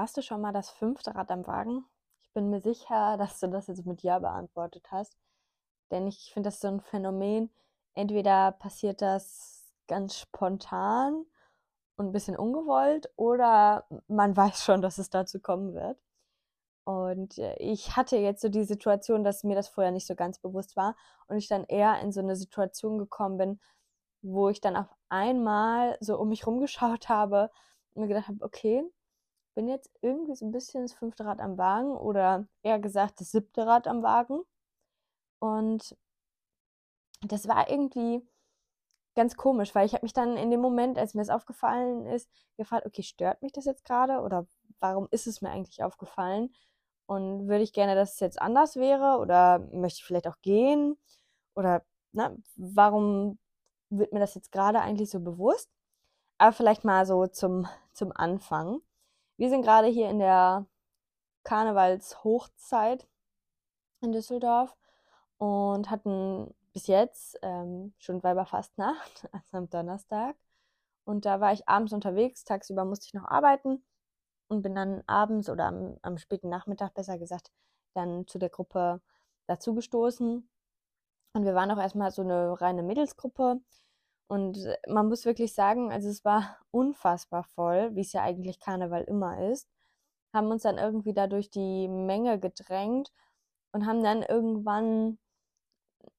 warst du schon mal das fünfte Rad am Wagen? Ich bin mir sicher, dass du das jetzt mit Ja beantwortet hast. Denn ich finde das so ein Phänomen. Entweder passiert das ganz spontan und ein bisschen ungewollt oder man weiß schon, dass es dazu kommen wird. Und äh, ich hatte jetzt so die Situation, dass mir das vorher nicht so ganz bewusst war und ich dann eher in so eine Situation gekommen bin, wo ich dann auf einmal so um mich rumgeschaut habe und mir gedacht habe, okay, bin jetzt irgendwie so ein bisschen das fünfte Rad am Wagen oder eher gesagt das siebte Rad am Wagen. Und das war irgendwie ganz komisch, weil ich habe mich dann in dem Moment, als mir das aufgefallen ist, gefragt, okay, stört mich das jetzt gerade oder warum ist es mir eigentlich aufgefallen? Und würde ich gerne, dass es jetzt anders wäre oder möchte ich vielleicht auch gehen? Oder na, ne, warum wird mir das jetzt gerade eigentlich so bewusst? Aber vielleicht mal so zum, zum Anfang. Wir sind gerade hier in der Karnevalshochzeit in Düsseldorf und hatten bis jetzt ähm, schon Weiberfastnacht, also am Donnerstag. Und da war ich abends unterwegs, tagsüber musste ich noch arbeiten und bin dann abends oder am, am späten Nachmittag, besser gesagt, dann zu der Gruppe dazugestoßen. Und wir waren auch erstmal so eine reine Mädelsgruppe. Und äh, man muss wirklich sagen, also es war unfassbar voll, wie es ja eigentlich Karneval immer ist. Haben uns dann irgendwie da durch die Menge gedrängt und haben dann irgendwann,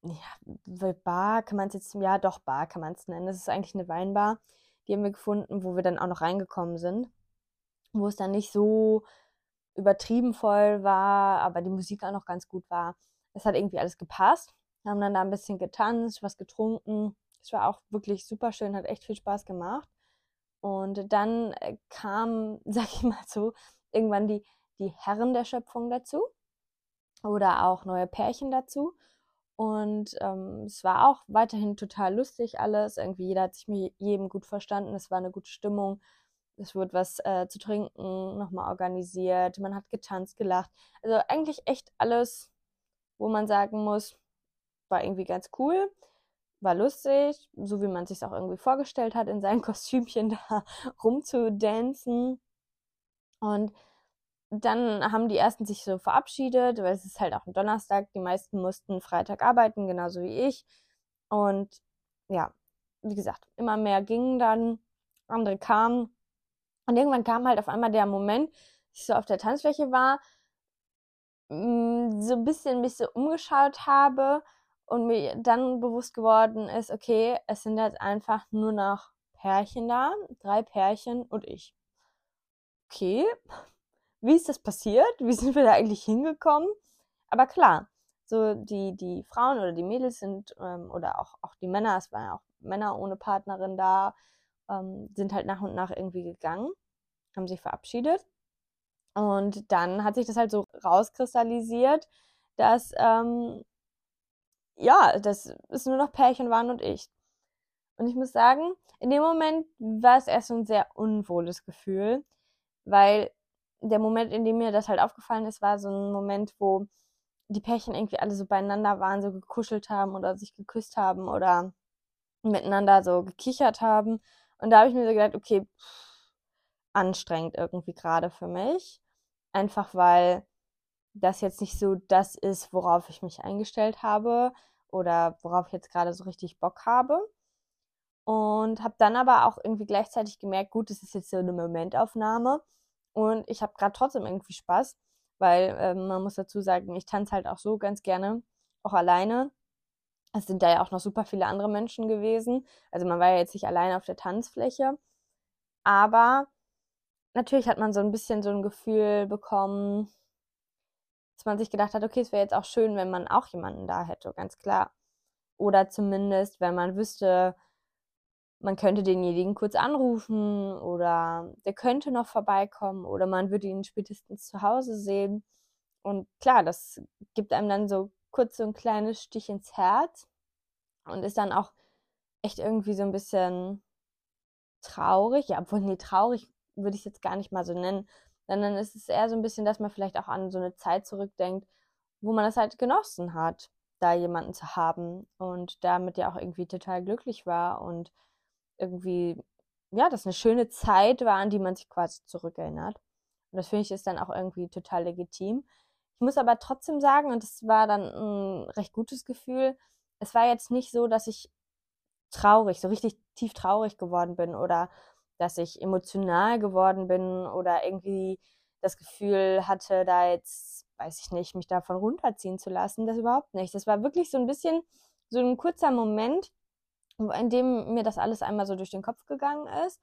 ja, Bar kann man es jetzt, ja doch, Bar kann man es nennen. Das ist eigentlich eine Weinbar. Die haben wir gefunden, wo wir dann auch noch reingekommen sind. Wo es dann nicht so übertrieben voll war, aber die Musik auch noch ganz gut war. Es hat irgendwie alles gepasst. Haben dann da ein bisschen getanzt, was getrunken es war auch wirklich super schön, hat echt viel Spaß gemacht. Und dann äh, kam, sag ich mal so, irgendwann die, die Herren der Schöpfung dazu oder auch neue Pärchen dazu. Und ähm, es war auch weiterhin total lustig alles. Irgendwie jeder hat sich mit jedem gut verstanden. Es war eine gute Stimmung. Es wurde was äh, zu trinken nochmal organisiert. Man hat getanzt, gelacht. Also eigentlich echt alles, wo man sagen muss, war irgendwie ganz cool war lustig, so wie man sich auch irgendwie vorgestellt hat, in seinem Kostümchen da rumzudancen. Und dann haben die ersten sich so verabschiedet, weil es ist halt auch ein Donnerstag. Die meisten mussten Freitag arbeiten, genauso wie ich. Und ja, wie gesagt, immer mehr gingen dann, andere kamen. Und irgendwann kam halt auf einmal der Moment, ich so auf der Tanzfläche war, mm, so ein bisschen mich so umgeschaut habe und mir dann bewusst geworden ist, okay, es sind jetzt einfach nur noch Pärchen da, drei Pärchen und ich. Okay, wie ist das passiert? Wie sind wir da eigentlich hingekommen? Aber klar, so die, die Frauen oder die Mädels sind, ähm, oder auch, auch die Männer, es waren ja auch Männer ohne Partnerin da, ähm, sind halt nach und nach irgendwie gegangen, haben sich verabschiedet. Und dann hat sich das halt so rauskristallisiert, dass ähm, ja, das ist nur noch Pärchen waren und ich. Und ich muss sagen, in dem Moment war es erst so ein sehr unwohles Gefühl, weil der Moment, in dem mir das halt aufgefallen ist, war so ein Moment, wo die Pärchen irgendwie alle so beieinander waren, so gekuschelt haben oder sich geküsst haben oder miteinander so gekichert haben. Und da habe ich mir so gedacht, okay, pff, anstrengend irgendwie gerade für mich. Einfach weil das jetzt nicht so das ist, worauf ich mich eingestellt habe oder worauf ich jetzt gerade so richtig Bock habe. Und habe dann aber auch irgendwie gleichzeitig gemerkt, gut, das ist jetzt so eine Momentaufnahme und ich habe gerade trotzdem irgendwie Spaß, weil äh, man muss dazu sagen, ich tanze halt auch so ganz gerne, auch alleine. Es sind da ja auch noch super viele andere Menschen gewesen. Also man war ja jetzt nicht alleine auf der Tanzfläche. Aber natürlich hat man so ein bisschen so ein Gefühl bekommen, dass man sich gedacht hat, okay, es wäre jetzt auch schön, wenn man auch jemanden da hätte, ganz klar. Oder zumindest, wenn man wüsste, man könnte denjenigen kurz anrufen oder der könnte noch vorbeikommen oder man würde ihn spätestens zu Hause sehen. Und klar, das gibt einem dann so kurz so ein kleines Stich ins Herz und ist dann auch echt irgendwie so ein bisschen traurig. Ja, obwohl, nee, traurig würde ich es jetzt gar nicht mal so nennen, sondern es ist eher so ein bisschen, dass man vielleicht auch an so eine Zeit zurückdenkt, wo man es halt genossen hat, da jemanden zu haben und damit ja auch irgendwie total glücklich war und irgendwie, ja, das eine schöne Zeit war, an die man sich quasi zurückerinnert. Und das finde ich ist dann auch irgendwie total legitim. Ich muss aber trotzdem sagen, und das war dann ein recht gutes Gefühl, es war jetzt nicht so, dass ich traurig, so richtig tief traurig geworden bin oder dass ich emotional geworden bin oder irgendwie das Gefühl hatte, da jetzt, weiß ich nicht, mich davon runterziehen zu lassen. Das überhaupt nicht. Das war wirklich so ein bisschen so ein kurzer Moment, in dem mir das alles einmal so durch den Kopf gegangen ist.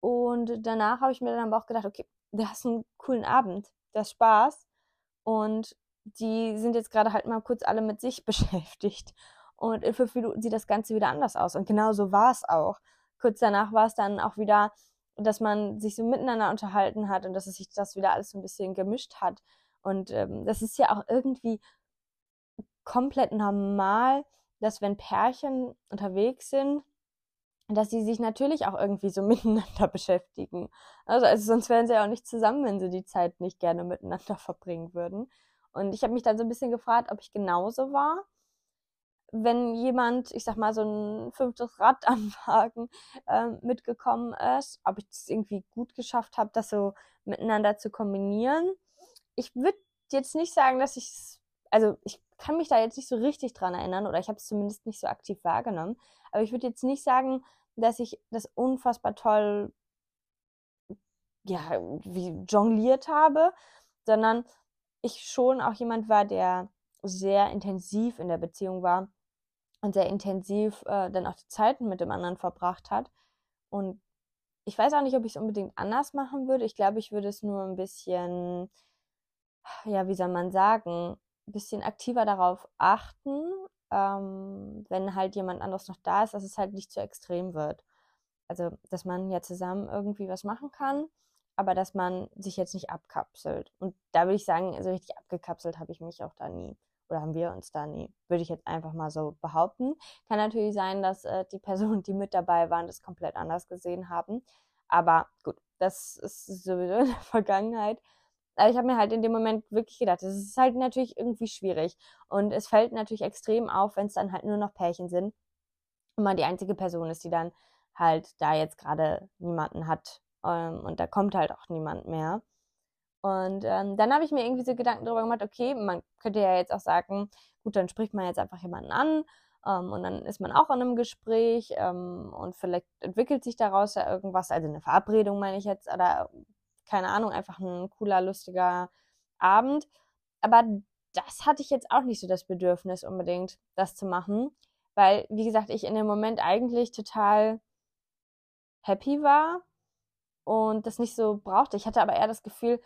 Und danach habe ich mir dann aber auch gedacht, okay, du hast einen coolen Abend, hast Spaß. Und die sind jetzt gerade halt mal kurz alle mit sich beschäftigt. Und in fünf Minuten sieht das Ganze wieder anders aus. Und genau so war es auch. Kurz danach war es dann auch wieder, dass man sich so miteinander unterhalten hat und dass es sich das wieder alles so ein bisschen gemischt hat. Und ähm, das ist ja auch irgendwie komplett normal, dass wenn Pärchen unterwegs sind, dass sie sich natürlich auch irgendwie so miteinander beschäftigen. Also, also sonst wären sie ja auch nicht zusammen, wenn sie die Zeit nicht gerne miteinander verbringen würden. Und ich habe mich dann so ein bisschen gefragt, ob ich genauso war. Wenn jemand, ich sag mal, so ein fünftes Rad am Wagen äh, mitgekommen ist, ob ich es irgendwie gut geschafft habe, das so miteinander zu kombinieren. Ich würde jetzt nicht sagen, dass ich es, also ich kann mich da jetzt nicht so richtig dran erinnern oder ich habe es zumindest nicht so aktiv wahrgenommen. Aber ich würde jetzt nicht sagen, dass ich das unfassbar toll ja, wie jongliert habe, sondern ich schon auch jemand war, der sehr intensiv in der Beziehung war und sehr intensiv äh, dann auch die Zeiten mit dem anderen verbracht hat. Und ich weiß auch nicht, ob ich es unbedingt anders machen würde. Ich glaube, ich würde es nur ein bisschen, ja, wie soll man sagen, ein bisschen aktiver darauf achten, ähm, wenn halt jemand anderes noch da ist, dass es halt nicht zu extrem wird. Also, dass man ja zusammen irgendwie was machen kann aber dass man sich jetzt nicht abkapselt. Und da würde ich sagen, so richtig abgekapselt habe ich mich auch da nie. Oder haben wir uns da nie. Würde ich jetzt einfach mal so behaupten. Kann natürlich sein, dass äh, die Personen, die mit dabei waren, das komplett anders gesehen haben. Aber gut, das ist sowieso in der Vergangenheit. Aber ich habe mir halt in dem Moment wirklich gedacht, das ist halt natürlich irgendwie schwierig. Und es fällt natürlich extrem auf, wenn es dann halt nur noch Pärchen sind. Und man die einzige Person ist, die dann halt da jetzt gerade niemanden hat, ähm, und da kommt halt auch niemand mehr. Und ähm, dann habe ich mir irgendwie so Gedanken darüber gemacht, okay, man könnte ja jetzt auch sagen, gut, dann spricht man jetzt einfach jemanden an ähm, und dann ist man auch in einem Gespräch ähm, und vielleicht entwickelt sich daraus ja irgendwas, also eine Verabredung meine ich jetzt, oder keine Ahnung, einfach ein cooler, lustiger Abend. Aber das hatte ich jetzt auch nicht so das Bedürfnis unbedingt, das zu machen, weil, wie gesagt, ich in dem Moment eigentlich total happy war und das nicht so brauchte. Ich hatte aber eher das Gefühl,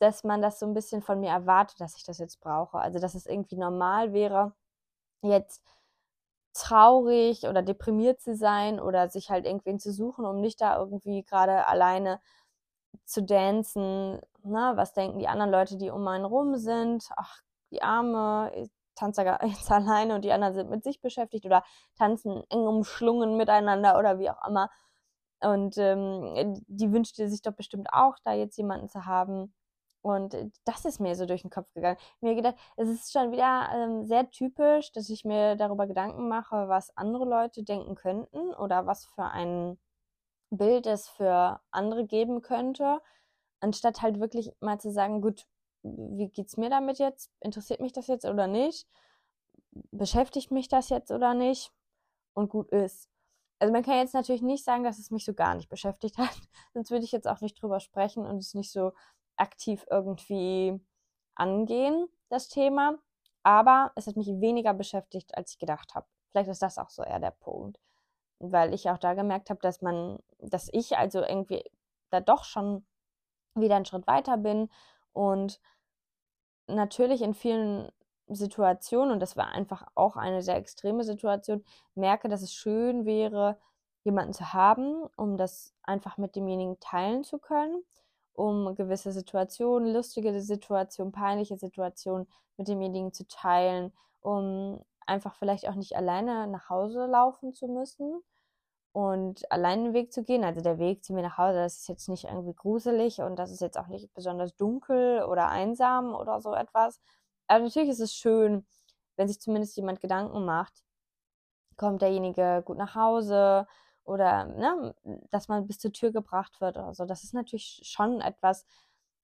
dass man das so ein bisschen von mir erwartet, dass ich das jetzt brauche. Also, dass es irgendwie normal wäre, jetzt traurig oder deprimiert zu sein oder sich halt irgendwen zu suchen, um nicht da irgendwie gerade alleine zu dancen. Na, was denken die anderen Leute, die um einen rum sind? Ach, die Arme, ich tanze jetzt alleine und die anderen sind mit sich beschäftigt oder tanzen eng umschlungen miteinander oder wie auch immer. Und ähm, die wünschte sich doch bestimmt auch, da jetzt jemanden zu haben. Und das ist mir so durch den Kopf gegangen. Mir gedacht, es ist schon wieder ähm, sehr typisch, dass ich mir darüber Gedanken mache, was andere Leute denken könnten oder was für ein Bild es für andere geben könnte, anstatt halt wirklich mal zu sagen, gut, wie geht's mir damit jetzt? Interessiert mich das jetzt oder nicht? Beschäftigt mich das jetzt oder nicht? Und gut ist also man kann jetzt natürlich nicht sagen, dass es mich so gar nicht beschäftigt hat, sonst würde ich jetzt auch nicht drüber sprechen und es nicht so aktiv irgendwie angehen, das Thema. Aber es hat mich weniger beschäftigt, als ich gedacht habe. Vielleicht ist das auch so eher der Punkt. Weil ich auch da gemerkt habe, dass man, dass ich also irgendwie da doch schon wieder einen Schritt weiter bin und natürlich in vielen Situation, und das war einfach auch eine sehr extreme Situation, merke, dass es schön wäre, jemanden zu haben, um das einfach mit demjenigen teilen zu können, um gewisse Situationen, lustige Situationen, peinliche Situationen mit demjenigen zu teilen, um einfach vielleicht auch nicht alleine nach Hause laufen zu müssen und allein den Weg zu gehen. Also der Weg zu mir nach Hause, das ist jetzt nicht irgendwie gruselig und das ist jetzt auch nicht besonders dunkel oder einsam oder so etwas, aber natürlich ist es schön, wenn sich zumindest jemand Gedanken macht, kommt derjenige gut nach Hause oder ne, dass man bis zur Tür gebracht wird oder so. Das ist natürlich schon etwas,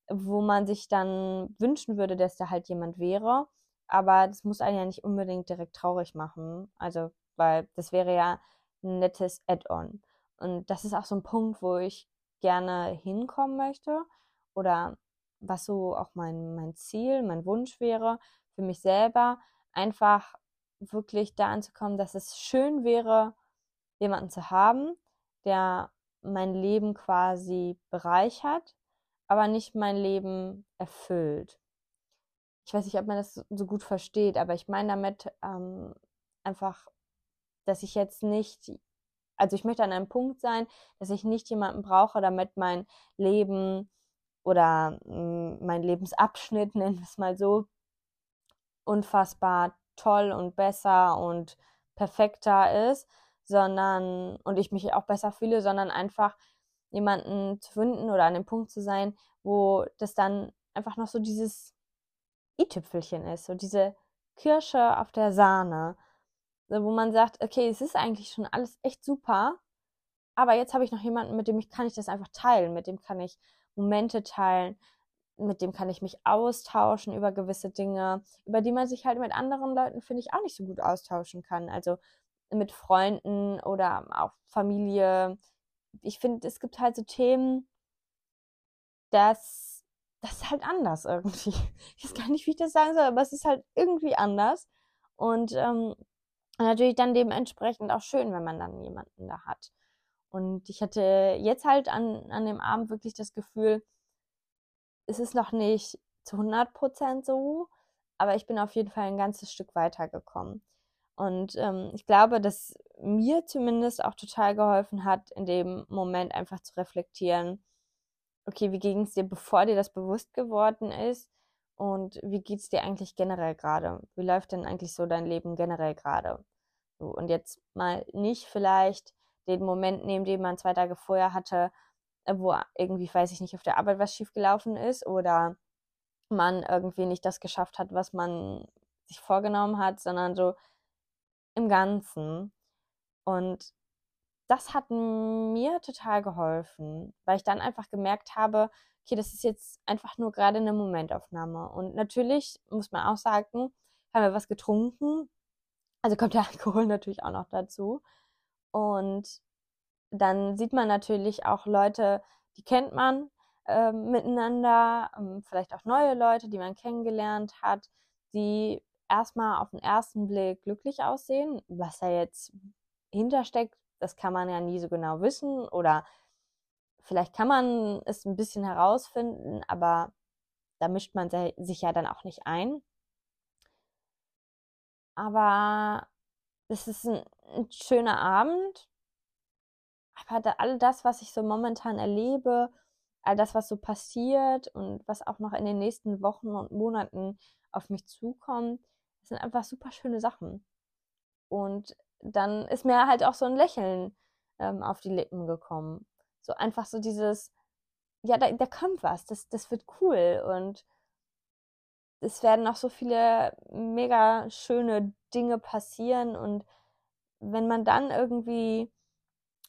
wo man sich dann wünschen würde, dass da halt jemand wäre. Aber das muss einen ja nicht unbedingt direkt traurig machen. Also, weil das wäre ja ein nettes Add-on. Und das ist auch so ein Punkt, wo ich gerne hinkommen möchte oder was so auch mein, mein Ziel, mein Wunsch wäre für mich selber, einfach wirklich da anzukommen, dass es schön wäre, jemanden zu haben, der mein Leben quasi bereichert, aber nicht mein Leben erfüllt. Ich weiß nicht, ob man das so gut versteht, aber ich meine damit ähm, einfach, dass ich jetzt nicht, also ich möchte an einem Punkt sein, dass ich nicht jemanden brauche, damit mein Leben oder mh, mein Lebensabschnitt, nennen wir es mal so, unfassbar toll und besser und perfekter ist, sondern und ich mich auch besser fühle, sondern einfach jemanden zu finden oder an dem Punkt zu sein, wo das dann einfach noch so dieses i-Tüpfelchen ist, so diese Kirsche auf der Sahne, so, wo man sagt, okay, es ist eigentlich schon alles echt super, aber jetzt habe ich noch jemanden, mit dem ich kann ich das einfach teilen, mit dem kann ich Momente teilen, mit dem kann ich mich austauschen über gewisse Dinge, über die man sich halt mit anderen Leuten, finde ich, auch nicht so gut austauschen kann. Also mit Freunden oder auch Familie. Ich finde, es gibt halt so Themen, dass das ist halt anders irgendwie. Ich weiß gar nicht, wie ich das sagen soll, aber es ist halt irgendwie anders. Und ähm, natürlich dann dementsprechend auch schön, wenn man dann jemanden da hat. Und ich hatte jetzt halt an, an dem Abend wirklich das Gefühl, es ist noch nicht zu 100% so, aber ich bin auf jeden Fall ein ganzes Stück weitergekommen. Und ähm, ich glaube, dass mir zumindest auch total geholfen hat, in dem Moment einfach zu reflektieren, okay, wie ging es dir, bevor dir das bewusst geworden ist? Und wie geht es dir eigentlich generell gerade? Wie läuft denn eigentlich so dein Leben generell gerade? So, und jetzt mal nicht vielleicht den Moment nehmen, den man zwei Tage vorher hatte, äh, wo irgendwie, weiß ich nicht, auf der Arbeit was schiefgelaufen ist oder man irgendwie nicht das geschafft hat, was man sich vorgenommen hat, sondern so im Ganzen. Und das hat mir total geholfen, weil ich dann einfach gemerkt habe, okay, das ist jetzt einfach nur gerade eine Momentaufnahme. Und natürlich muss man auch sagen, haben wir was getrunken. Also kommt der Alkohol natürlich auch noch dazu. Und dann sieht man natürlich auch Leute, die kennt man äh, miteinander, ähm, vielleicht auch neue Leute, die man kennengelernt hat, die erstmal auf den ersten Blick glücklich aussehen. Was da jetzt hintersteckt, das kann man ja nie so genau wissen oder vielleicht kann man es ein bisschen herausfinden, aber da mischt man sich ja dann auch nicht ein. Aber es ist ein, ein schöner Abend aber da, all das, was ich so momentan erlebe, all das, was so passiert und was auch noch in den nächsten Wochen und Monaten auf mich zukommt, das sind einfach super schöne Sachen. Und dann ist mir halt auch so ein Lächeln ähm, auf die Lippen gekommen. So einfach so dieses, ja, da, da kommt was, das, das wird cool und es werden noch so viele mega schöne Dinge passieren und wenn man dann irgendwie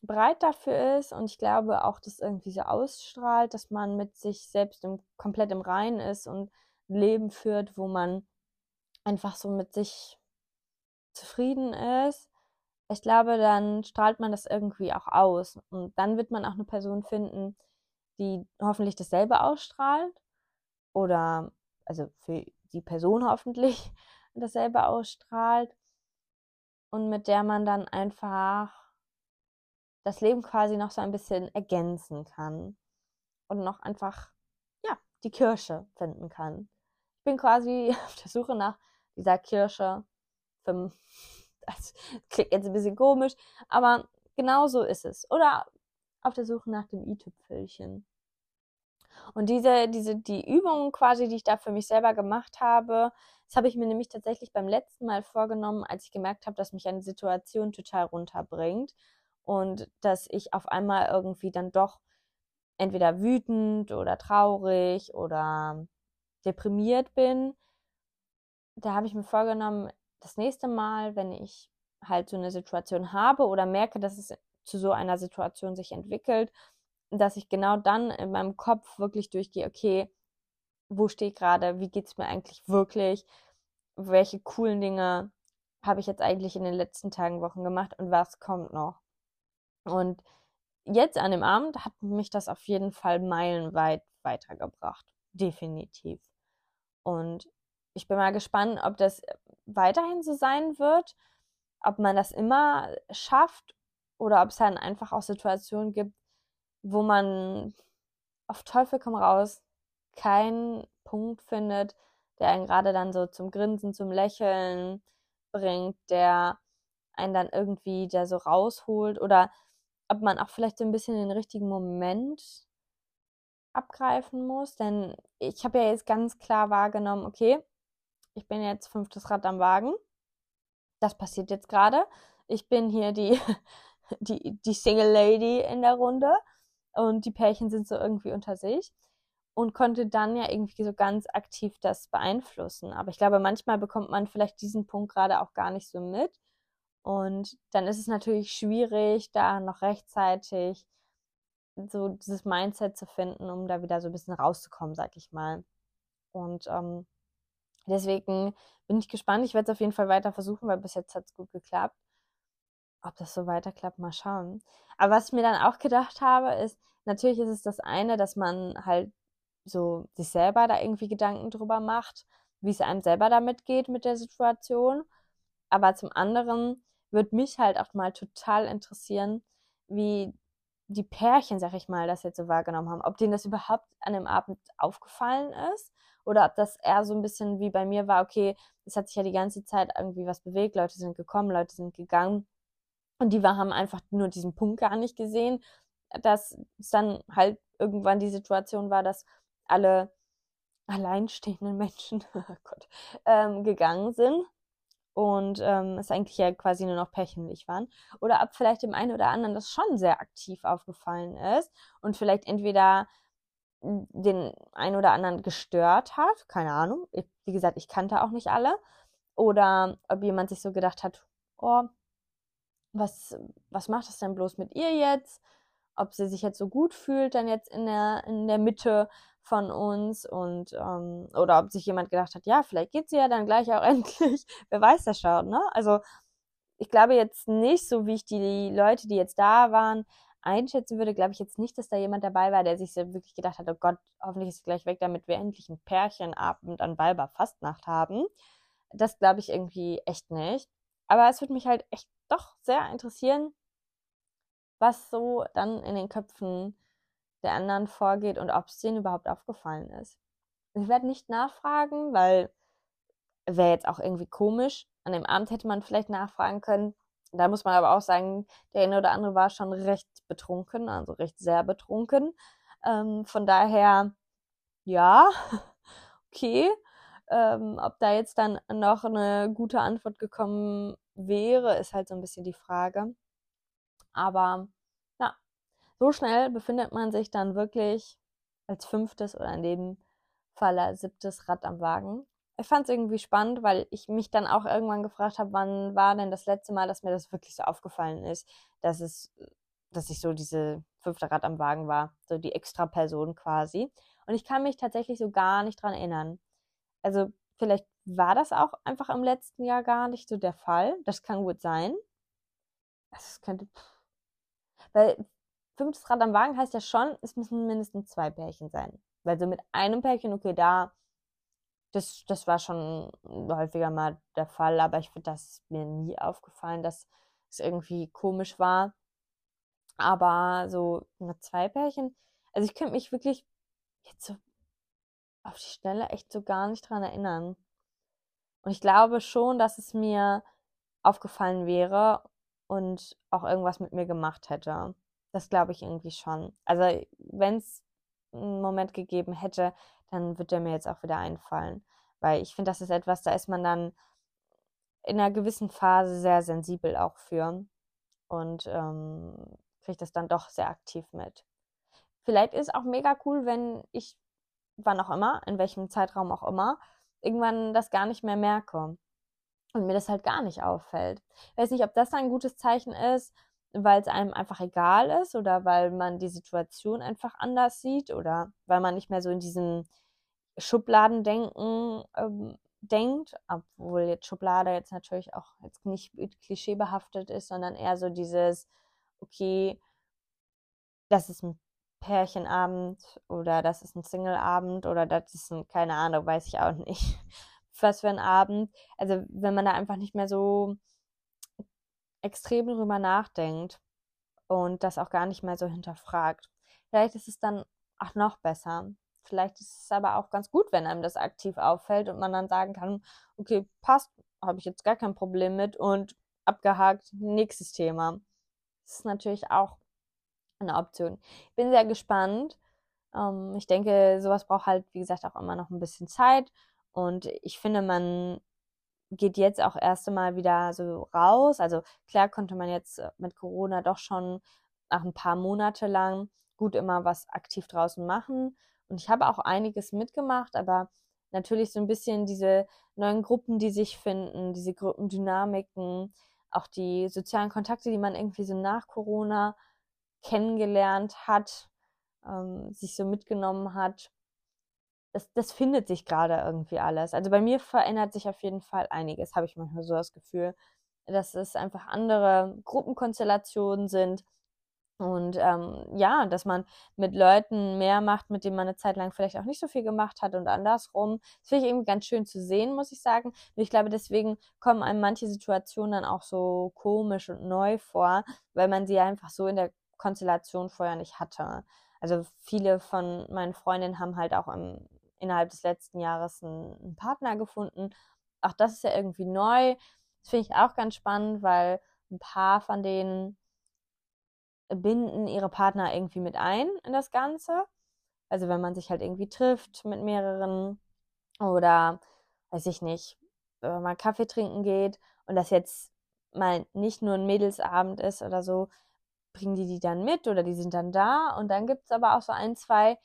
bereit dafür ist und ich glaube auch, dass irgendwie so ausstrahlt, dass man mit sich selbst im, komplett im Reinen ist und ein Leben führt, wo man einfach so mit sich zufrieden ist. Ich glaube, dann strahlt man das irgendwie auch aus und dann wird man auch eine Person finden, die hoffentlich dasselbe ausstrahlt oder also für die Person hoffentlich dasselbe ausstrahlt und mit der man dann einfach das Leben quasi noch so ein bisschen ergänzen kann und noch einfach, ja, die Kirsche finden kann. Ich bin quasi auf der Suche nach dieser Kirsche. Das klingt jetzt ein bisschen komisch, aber genau so ist es. Oder auf der Suche nach dem i-Tüpfelchen. Und diese, diese, die Übungen quasi, die ich da für mich selber gemacht habe, das habe ich mir nämlich tatsächlich beim letzten Mal vorgenommen, als ich gemerkt habe, dass mich eine Situation total runterbringt und dass ich auf einmal irgendwie dann doch entweder wütend oder traurig oder deprimiert bin. Da habe ich mir vorgenommen, das nächste Mal, wenn ich halt so eine Situation habe oder merke, dass es zu so einer Situation sich entwickelt, dass ich genau dann in meinem Kopf wirklich durchgehe, okay, wo stehe ich gerade, wie geht es mir eigentlich wirklich, welche coolen Dinge habe ich jetzt eigentlich in den letzten Tagen, Wochen gemacht und was kommt noch. Und jetzt an dem Abend hat mich das auf jeden Fall meilenweit weitergebracht. Definitiv. Und ich bin mal gespannt, ob das weiterhin so sein wird, ob man das immer schafft oder ob es dann einfach auch Situationen gibt, wo man auf Teufel komm raus keinen Punkt findet, der einen gerade dann so zum Grinsen, zum Lächeln bringt, der einen dann irgendwie da so rausholt oder ob man auch vielleicht so ein bisschen den richtigen Moment abgreifen muss. Denn ich habe ja jetzt ganz klar wahrgenommen, okay, ich bin jetzt fünftes Rad am Wagen. Das passiert jetzt gerade. Ich bin hier die, die, die Single Lady in der Runde und die Pärchen sind so irgendwie unter sich und konnte dann ja irgendwie so ganz aktiv das beeinflussen. Aber ich glaube, manchmal bekommt man vielleicht diesen Punkt gerade auch gar nicht so mit. Und dann ist es natürlich schwierig, da noch rechtzeitig so dieses Mindset zu finden, um da wieder so ein bisschen rauszukommen, sag ich mal. Und ähm, deswegen bin ich gespannt. Ich werde es auf jeden Fall weiter versuchen, weil bis jetzt hat es gut geklappt. Ob das so weiterklappt, mal schauen. Aber was ich mir dann auch gedacht habe, ist, natürlich ist es das eine, dass man halt so sich selber da irgendwie Gedanken drüber macht, wie es einem selber damit geht mit der Situation. Aber zum anderen würde mich halt auch mal total interessieren, wie die Pärchen, sag ich mal, das jetzt so wahrgenommen haben. Ob denen das überhaupt an dem Abend aufgefallen ist oder ob das eher so ein bisschen wie bei mir war, okay, es hat sich ja die ganze Zeit irgendwie was bewegt, Leute sind gekommen, Leute sind gegangen und die haben einfach nur diesen Punkt gar nicht gesehen, dass es dann halt irgendwann die Situation war, dass alle alleinstehenden Menschen oh Gott, ähm, gegangen sind und ähm, es eigentlich ja quasi nur noch pärchenlich waren. Oder ob vielleicht dem einen oder anderen das schon sehr aktiv aufgefallen ist und vielleicht entweder den einen oder anderen gestört hat, keine Ahnung. Ich, wie gesagt, ich kannte auch nicht alle. Oder ob jemand sich so gedacht hat, oh, was, was macht das denn bloß mit ihr jetzt? Ob sie sich jetzt so gut fühlt, dann jetzt in der, in der Mitte von uns und ähm, oder ob sich jemand gedacht hat, ja, vielleicht geht sie ja dann gleich auch endlich. Wer weiß das schon, ne? Also ich glaube jetzt nicht, so wie ich die Leute, die jetzt da waren, einschätzen würde, glaube ich jetzt nicht, dass da jemand dabei war, der sich so wirklich gedacht hat, oh Gott, hoffentlich ist sie gleich weg, damit wir endlich einen Pärchenabend an Weiber Fastnacht haben. Das glaube ich irgendwie echt nicht. Aber es würde mich halt echt doch sehr interessieren, was so dann in den Köpfen der anderen vorgeht und ob es denen überhaupt aufgefallen ist. Ich werde nicht nachfragen, weil wäre jetzt auch irgendwie komisch. An dem Abend hätte man vielleicht nachfragen können. Da muss man aber auch sagen, der eine oder andere war schon recht betrunken, also recht sehr betrunken. Ähm, von daher, ja, okay. Ähm, ob da jetzt dann noch eine gute Antwort gekommen wäre, ist halt so ein bisschen die Frage. Aber so schnell befindet man sich dann wirklich als fünftes oder in dem Fall siebtes Rad am Wagen. Ich fand es irgendwie spannend, weil ich mich dann auch irgendwann gefragt habe, wann war denn das letzte Mal, dass mir das wirklich so aufgefallen ist, dass es, dass ich so diese fünfte Rad am Wagen war, so die extra Person quasi. Und ich kann mich tatsächlich so gar nicht dran erinnern. Also vielleicht war das auch einfach im letzten Jahr gar nicht so der Fall. Das kann gut sein. Das könnte, weil fünftes Rad am Wagen heißt ja schon, es müssen mindestens zwei Pärchen sein. Weil so mit einem Pärchen, okay, da, das, das war schon häufiger mal der Fall, aber ich finde, das ist mir nie aufgefallen, dass es irgendwie komisch war. Aber so mit zwei Pärchen, also ich könnte mich wirklich jetzt so auf die Schnelle echt so gar nicht dran erinnern. Und ich glaube schon, dass es mir aufgefallen wäre und auch irgendwas mit mir gemacht hätte. Das glaube ich irgendwie schon. Also, wenn es einen Moment gegeben hätte, dann wird der mir jetzt auch wieder einfallen. Weil ich finde, das ist etwas, da ist man dann in einer gewissen Phase sehr sensibel auch für und ähm, kriegt das dann doch sehr aktiv mit. Vielleicht ist auch mega cool, wenn ich, wann auch immer, in welchem Zeitraum auch immer, irgendwann das gar nicht mehr merke und mir das halt gar nicht auffällt. Ich weiß nicht, ob das ein gutes Zeichen ist, weil es einem einfach egal ist oder weil man die Situation einfach anders sieht oder weil man nicht mehr so in diesem Schubladendenken ähm, denkt, obwohl jetzt Schublade jetzt natürlich auch jetzt nicht klischeebehaftet ist, sondern eher so dieses, okay, das ist ein Pärchenabend oder das ist ein Singleabend oder das ist ein, keine Ahnung, weiß ich auch nicht, was für ein Abend. Also wenn man da einfach nicht mehr so extrem drüber nachdenkt und das auch gar nicht mehr so hinterfragt. Vielleicht ist es dann auch noch besser. Vielleicht ist es aber auch ganz gut, wenn einem das aktiv auffällt und man dann sagen kann, okay, passt, habe ich jetzt gar kein Problem mit und abgehakt, nächstes Thema. Das ist natürlich auch eine Option. Ich bin sehr gespannt. Ähm, ich denke, sowas braucht halt, wie gesagt, auch immer noch ein bisschen Zeit. Und ich finde, man geht jetzt auch erst einmal wieder so raus. Also klar konnte man jetzt äh, mit Corona doch schon nach ein paar Monate lang gut immer was aktiv draußen machen. Und ich habe auch einiges mitgemacht, aber natürlich so ein bisschen diese neuen Gruppen, die sich finden, diese Gruppendynamiken, auch die sozialen Kontakte, die man irgendwie so nach Corona kennengelernt hat, ähm, sich so mitgenommen hat. Das, das findet sich gerade irgendwie alles. Also bei mir verändert sich auf jeden Fall einiges, habe ich manchmal so das Gefühl, dass es einfach andere Gruppenkonstellationen sind, und ähm, ja, dass man mit Leuten mehr macht, mit denen man eine Zeit lang vielleicht auch nicht so viel gemacht hat und andersrum. Das finde ich irgendwie ganz schön zu sehen, muss ich sagen. Und ich glaube, deswegen kommen einem manche Situationen dann auch so komisch und neu vor, weil man sie einfach so in der Konstellation vorher nicht hatte. Also viele von meinen Freundinnen haben halt auch im, innerhalb des letzten Jahres einen, einen Partner gefunden. Auch das ist ja irgendwie neu. Das finde ich auch ganz spannend, weil ein paar von denen binden ihre Partner irgendwie mit ein in das Ganze. Also wenn man sich halt irgendwie trifft mit mehreren oder weiß ich nicht, wenn man mal Kaffee trinken geht und das jetzt mal nicht nur ein Mädelsabend ist oder so, bringen die die dann mit oder die sind dann da und dann gibt es aber auch so ein, zwei,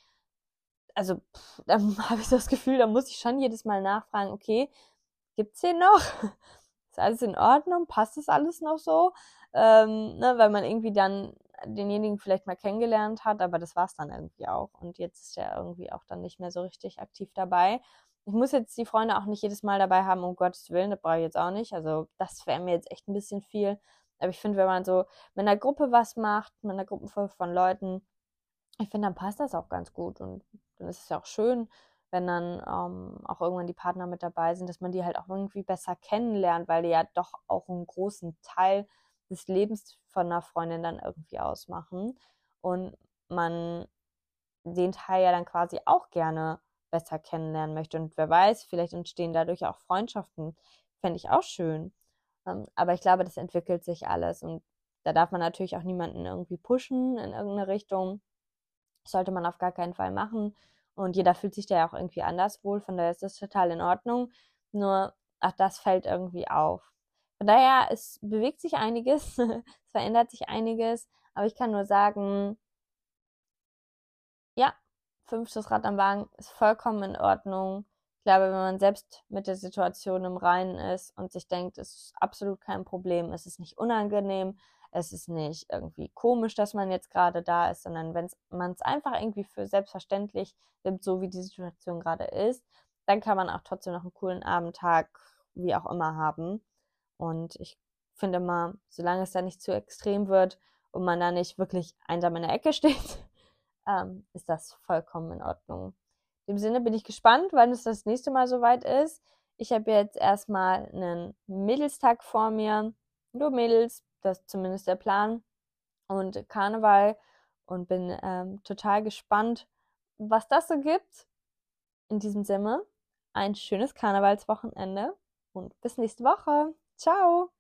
also dann habe ich das Gefühl, da muss ich schon jedes Mal nachfragen, okay, gibt es den noch? Ist alles in Ordnung? Passt das alles noch so? Ähm, ne, weil man irgendwie dann denjenigen vielleicht mal kennengelernt hat, aber das war es dann irgendwie auch. Und jetzt ist er irgendwie auch dann nicht mehr so richtig aktiv dabei. Ich muss jetzt die Freunde auch nicht jedes Mal dabei haben, um Gottes Willen, das brauche ich jetzt auch nicht. Also das wäre mir jetzt echt ein bisschen viel. Aber ich finde, wenn man so mit einer Gruppe was macht, mit einer Gruppe von Leuten, ich finde, dann passt das auch ganz gut. Und ist es ja auch schön, wenn dann ähm, auch irgendwann die Partner mit dabei sind, dass man die halt auch irgendwie besser kennenlernt, weil die ja doch auch einen großen Teil des Lebens von einer Freundin dann irgendwie ausmachen und man den Teil ja dann quasi auch gerne besser kennenlernen möchte. Und wer weiß, vielleicht entstehen dadurch auch Freundschaften. Fände ich auch schön. Ähm, aber ich glaube, das entwickelt sich alles. Und da darf man natürlich auch niemanden irgendwie pushen in irgendeine Richtung. Das sollte man auf gar keinen Fall machen. Und jeder fühlt sich da ja auch irgendwie anders wohl. Von daher ist das total in Ordnung. Nur, ach, das fällt irgendwie auf. Von daher, es bewegt sich einiges, es verändert sich einiges, aber ich kann nur sagen, ja, fünftes Rad am Wagen ist vollkommen in Ordnung. Ich glaube, wenn man selbst mit der Situation im Reinen ist und sich denkt, es ist absolut kein Problem, es ist nicht unangenehm, es ist nicht irgendwie komisch, dass man jetzt gerade da ist, sondern wenn man es einfach irgendwie für selbstverständlich nimmt, so wie die Situation gerade ist, dann kann man auch trotzdem noch einen coolen Abendtag, wie auch immer haben. Und ich finde mal, solange es da nicht zu extrem wird und man da nicht wirklich einsam in der Ecke steht, ähm, ist das vollkommen in Ordnung. In dem Sinne bin ich gespannt, wann es das nächste Mal soweit ist. Ich habe jetzt erstmal einen Mädelstag vor mir. Nur Mädels, das ist zumindest der Plan. Und Karneval. Und bin ähm, total gespannt, was das so gibt. In diesem Sinne, ein schönes Karnevalswochenende und bis nächste Woche. Ciao!